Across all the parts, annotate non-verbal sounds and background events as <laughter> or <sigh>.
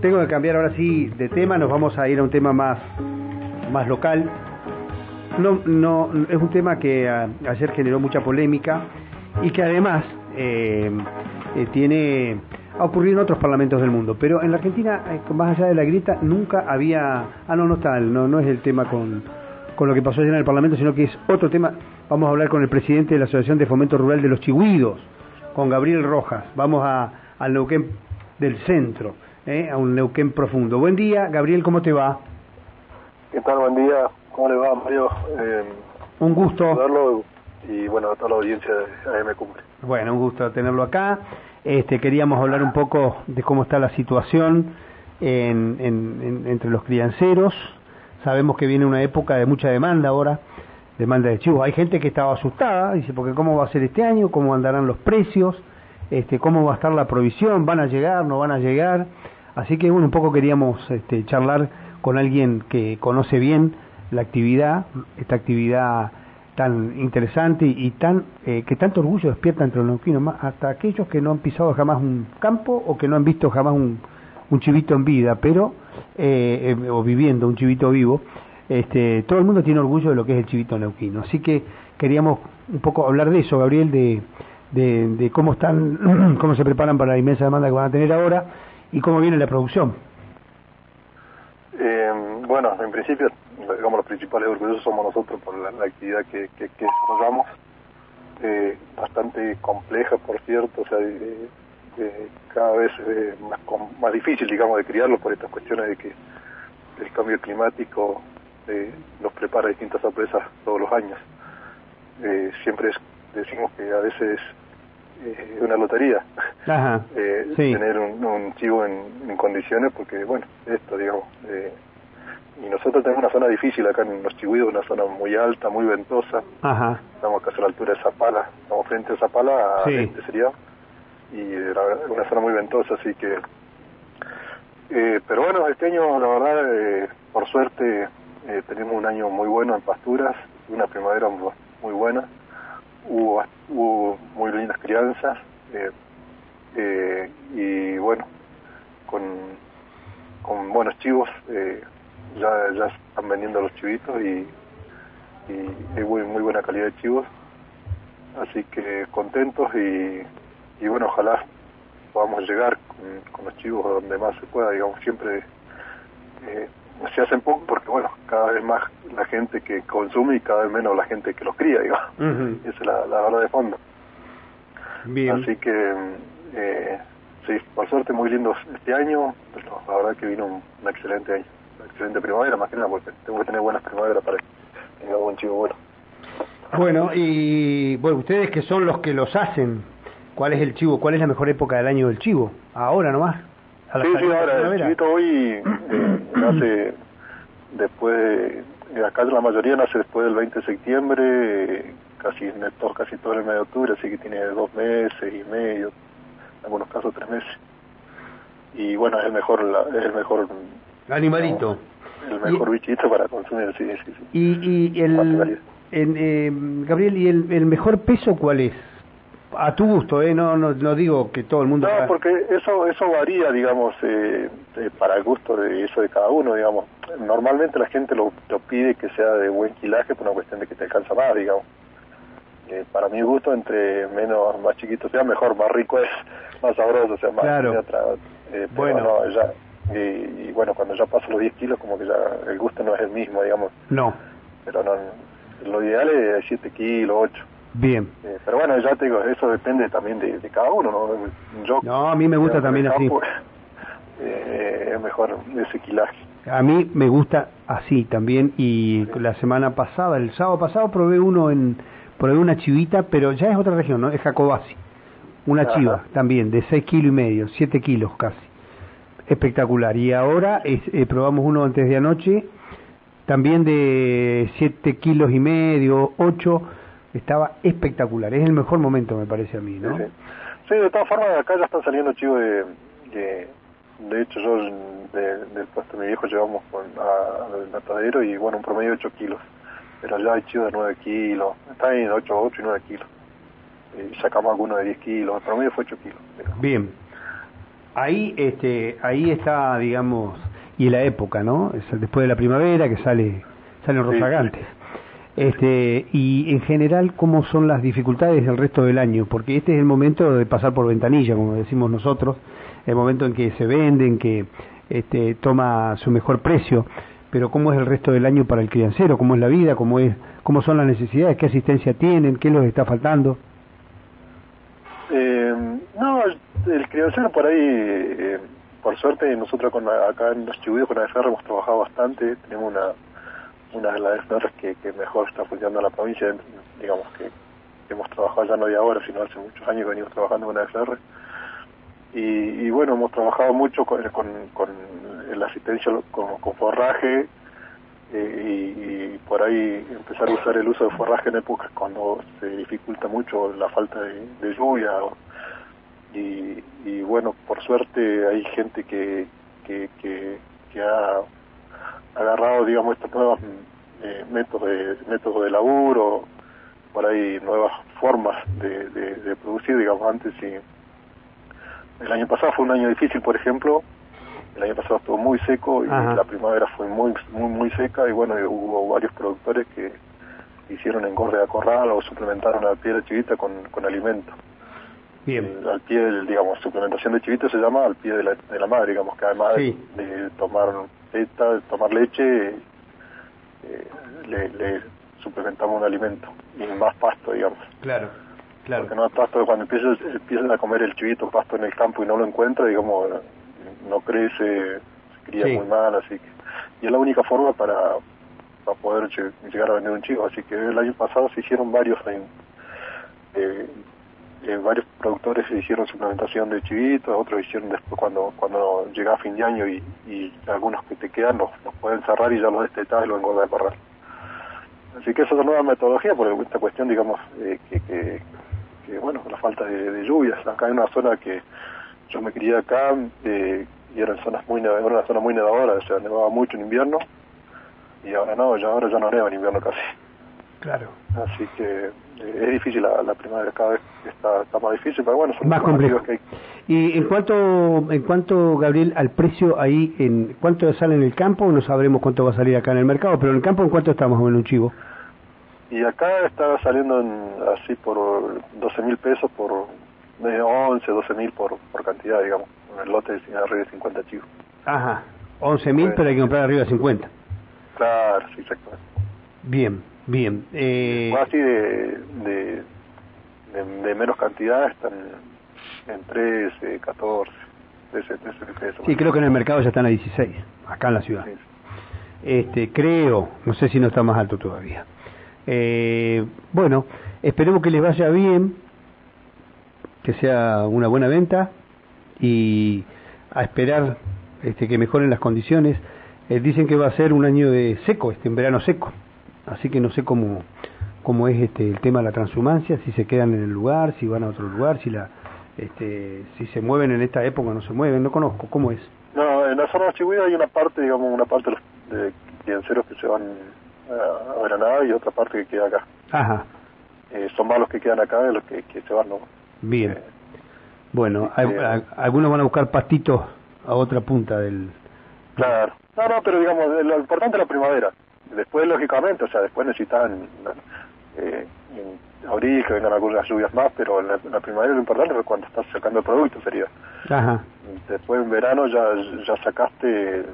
tengo que cambiar ahora sí de tema, nos vamos a ir a un tema más, más local. No, no, es un tema que ayer generó mucha polémica y que además eh, eh, tiene ha ocurrido en otros parlamentos del mundo, pero en la Argentina, eh, más allá de la grita, nunca había, ah no, no está, no, no es el tema con, con lo que pasó ayer en el Parlamento, sino que es otro tema. Vamos a hablar con el presidente de la Asociación de Fomento Rural de los Chihuidos, con Gabriel Rojas. Vamos a, al Neuquén del centro, ¿eh? a un Neuquén profundo. Buen día, Gabriel, ¿cómo te va? ¿Qué tal? Buen día, ¿cómo le va, Mario? Eh, un gusto. y bueno, a toda la audiencia de AM Cumbre. Bueno, un gusto tenerlo acá. Este, queríamos hablar un poco de cómo está la situación entre los crianceros. Sabemos que viene una época de mucha demanda ahora, demanda de chivos. Hay gente que estaba asustada, dice, porque ¿cómo va a ser este año? ¿Cómo andarán los precios? este, cómo va a estar la provisión, van a llegar, no van a llegar. Así que bueno, un poco queríamos este, charlar con alguien que conoce bien la actividad, esta actividad tan interesante y, tan eh, que tanto orgullo despierta entre los neuquinos, hasta aquellos que no han pisado jamás un campo o que no han visto jamás un, chivito en vida, pero eh, eh, o viviendo un chivito vivo, este, todo el mundo tiene orgullo de lo que es el chivito neuquino. Así que queríamos un poco hablar de eso, Gabriel, de de, cómo están, <clears throat> cómo se preparan para la inmensa demanda que van a tener ahora y cómo viene la producción. Eh, bueno, en principio, digamos, los principales orgullosos somos nosotros por la, actividad que, que, desarrollamos, eh, bastante compleja, por cierto, o sea, cada vez eh, más, más difícil, digamos, de criarlo por estas cuestiones de que el cambio climático nos prepara distintas sorpresas todos los años. siempre es decimos que a veces es eh, una lotería eh, tener un, chivo en, condiciones porque bueno esto digamos eh, y nosotros tenemos una zona difícil acá en los chihuidos una zona muy alta muy ventosa. Estamos casi a la altura de Zapala estamos frente a Zapala a este sería y una zona muy ventosa así que pero bueno este año la verdad por suerte tenemos un año muy bueno en pasturas una primavera muy buena hubo, hubo muy lindas crianzas eh, eh, y bueno, con, con buenos chivos eh, ya, ya están vendiendo los chivitos y, y hay muy, muy buena calidad de chivos, así que contentos y, y bueno, ojalá podamos llegar con, con los chivos donde más se pueda, digamos, siempre eh, se hacen poco porque, bueno, cada vez más la gente que consume y cada vez menos la gente que los cría, digamos. <laughs> Esa es la, verdad de fondo. Bien. Así que, eh, sí, por suerte muy lindos este año, pero la verdad que vino un, excelente año, excelente primavera, más que nada, porque tengo que tener buenas primaveras para que tenga buen chivo bueno. Bueno, y bueno, ustedes que son los que los hacen, ¿cuál es el chivo? ¿Cuál es la mejor época del año del chivo? Ahora nomás sí, sí, ahora, el chivito hoy eh, <clears throat> nace después, de, acá la mayoría nace después del 20 de septiembre, casi, todo, casi todo el mes de octubre, así que tiene dos meses y medio, en algunos casos tres meses. Y bueno, es el mejor, es el mejor animalito. el mejor bichito para consumir, sí, sí, sí. Y, y el, eh, Gabriel, ¿y el, el mejor peso cuál es? a tu gusto, ¿eh? No, no, no digo que todo el mundo... No, porque eso eso varía, digamos, eh, para el gusto de eso de cada uno, digamos. Normalmente la gente lo, pide que sea de buen quilaje por una cuestión de que te alcanza más, digamos. Eh, para mi gusto, entre menos, más chiquito sea, mejor, más rico es, más sabroso, o sea, más... Claro. Eh, bueno. ya, y, bueno, cuando ya paso los 10 kilos, como que ya el gusto no es el mismo, digamos. No. Pero no, lo ideal es 7 kilos, 8. Bien. Eh, pero bueno, ya te digo, eso depende también de, cada uno, ¿no? Yo, no, a mí me gusta también así. <laughs> Eh, es mejor ese quilaje. A mí me gusta así también y la semana pasada, el sábado pasado probé uno en, probé una chivita, pero ya es otra región, ¿no? Es Jacobasi. Una chiva también, de 6 kilos y medio, 7 kilos casi. Espectacular. Y ahora es, eh, probamos uno antes de anoche, también de 7 kilos y medio, 8 estaba espectacular. Es el mejor momento, me parece a mí, ¿no? Sí, de todas formas, acá ya están saliendo chivos de, de, hecho, yo del puesto de mi viejo llevamos con, al matadero y, bueno, un promedio de 8 kilos. Pero ya hay chivos de 9 kilos, está en 8, 8 y 9 kilos. Y sacamos algunos de 10 kilos, el promedio fue 8 kilos. Bien. Ahí, este, ahí está, digamos, y la época, ¿no? Es después de la primavera que sale, salen rozagantes. Este, y en general, ¿cómo son las dificultades del resto del año? Porque este es el momento de pasar por ventanilla, como decimos nosotros, el momento en que se venden, que este, toma su mejor precio. Pero ¿cómo es el resto del año para el criancero? ¿Cómo es la vida? ¿Cómo, es, cómo son las necesidades? ¿Qué asistencia tienen? ¿Qué les está faltando? Eh, no, el criancero por ahí, eh, por suerte, nosotros con acá en los chibuidos con AFR hemos trabajado bastante, tenemos una una de las AFR que, mejor está funcionando en la provincia, digamos que, hemos trabajado ya no de ahora, sino hace muchos años que venimos trabajando con AFR. Y, y bueno, hemos trabajado mucho con, con, la asistencia con, forraje eh, y, por ahí empezar a usar el uso de forraje en épocas cuando se dificulta mucho la falta de, lluvia. Y, y, bueno, por suerte hay gente que, que, que, que ha agarrado, digamos, estos nuevos eh, métodos, de, métodos de laburo, por ahí nuevas formas de, de, producir, digamos, antes y el año pasado fue un año difícil, por ejemplo, el año pasado estuvo muy seco y la primavera fue muy, muy, muy seca y bueno, hubo varios productores que hicieron engorde a corral o suplementaron a la piel de chivita con, con alimento. Bien. al pie, del, digamos, suplementación de chivita se llama al pie de la, de la madre, digamos, que además de tomar teta, tomar leche, eh, le, le, suplementamos un alimento y más pasto, digamos. Claro, claro. Porque no es pasto, cuando empiezas, empiezas a comer el chivito pasto en el campo y no lo encuentra, digamos, no crece, se cría muy mal, así que... Y es la única forma para, para poder llegar a vender un chivo, así que el año pasado se hicieron varios... Eh, eh, varios productores hicieron suplementación de chivitos, otros hicieron después cuando cuando llega fin de año y, y algunos que te quedan los, pueden cerrar y ya los destetas y los engorda de corral. Así que esa es una nueva metodología por esta cuestión, digamos, eh, que, que, bueno, la falta de, lluvias. Acá hay una zona que yo me crié acá eh, y eran zonas muy era una zona muy nevadora, o sea, nevaba mucho en invierno y ahora no, ya ahora ya no neva en invierno casi. Claro. Así que eh, es difícil la, la, primavera, cada vez está, está más difícil, pero bueno, son más complejo. Que Y en cuanto, en cuanto, Gabriel, al precio ahí, en ¿cuánto sale en el campo? No sabremos cuánto va a salir acá en el mercado, pero en el campo, ¿en cuánto estamos en un chivo? Y acá está saliendo en, así por 12 mil pesos por de 11, 12 mil por, por cantidad, digamos, en el lote de arriba de 50 chivos. Ajá, 11 mil, pero hay que comprar arriba de 50. Claro, sí, exactamente. Bien, bien. Eh... así de, de, de, menos cantidad están en 13, 14, 13, 13 pesos. Sí, creo que en el mercado ya están a 16, acá en la ciudad. Este, creo, no sé si no está más alto todavía. Eh, bueno, esperemos que les vaya bien, que sea una buena venta y a esperar este, que mejoren las condiciones. Eh, dicen que va a ser un año de seco, este, en verano seco. Así que no sé cómo, cómo es este el tema de la transhumancia, si se quedan en el lugar, si van a otro lugar, si la este, si se mueven en esta época o no se mueven, no conozco, ¿cómo es? No, en la zona de hay una parte, digamos, una parte de financieros que se van a Granada y otra parte que queda acá. Ajá. Eh, son más los que quedan acá de los que, se van, ¿no? Bien. Eh, bueno, algunos van a buscar pastitos a otra punta del... Claro. No, no, pero digamos, lo importante es la primavera. Después, lógicamente, o sea, después necesitan eh, abril, que vengan algunas lluvias más, pero la, la primavera lo importante es cuando estás sacando el producto, sería. Ajá. Después en verano ya, ya sacaste,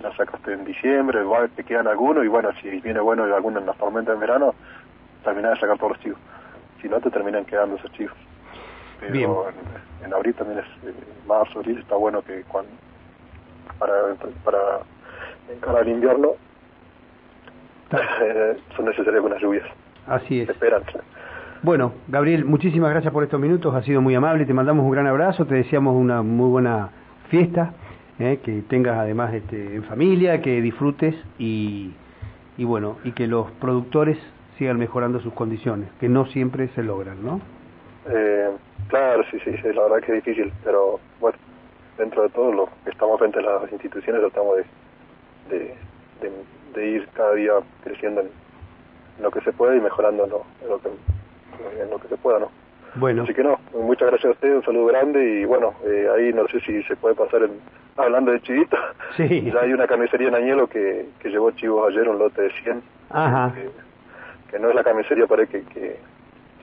la sacaste en diciembre, te quedan algunos, y bueno, si viene bueno alguno en las tormentas en verano, terminás de sacar todos los chivos. Si no, te terminan quedando esos chivos. Pero En, en, abril también es, eh, marzo, abril, está bueno que cuando, para, para encarar el invierno, <laughs> son necesarias algunas lluvias. Así es. Esperan. Bueno, Gabriel, muchísimas gracias por estos minutos, ha sido muy amable, te mandamos un gran abrazo, te deseamos una muy buena fiesta, eh, que tengas además este, en familia, que disfrutes y, y bueno, y que los productores sigan mejorando sus condiciones, que no siempre se logran, ¿no? Eh, claro, sí, sí, sí, la verdad que es difícil, pero bueno, dentro de todo lo que estamos frente a las instituciones tratamos de, de, de de ir cada día creciendo en lo que se puede y mejorando en lo, que, en lo que se pueda, ¿no? Bueno. Así que no, muchas gracias a usted, un saludo grande y bueno, eh, ahí no sé si se puede pasar en, hablando de chivito. <laughs> Sí. Ya hay una carnicería en Añelo que, que llevó chivos ayer, un lote de 100. Ajá. Que, que no es la carnicería para que, que,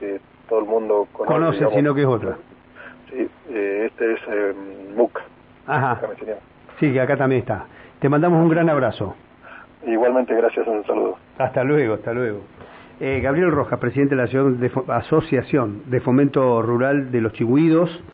que todo el mundo conoce. Conoce, digamos. sino que es otra. Sí, eh, este es eh, MUC, Ajá. carnicería. Sí, que acá también está. Te mandamos un gran abrazo. Igualmente, gracias, un saludo. Hasta luego, hasta luego. Eh, Gabriel Rojas, presidente de la Asociación de Fomento Rural de los Chigüidos.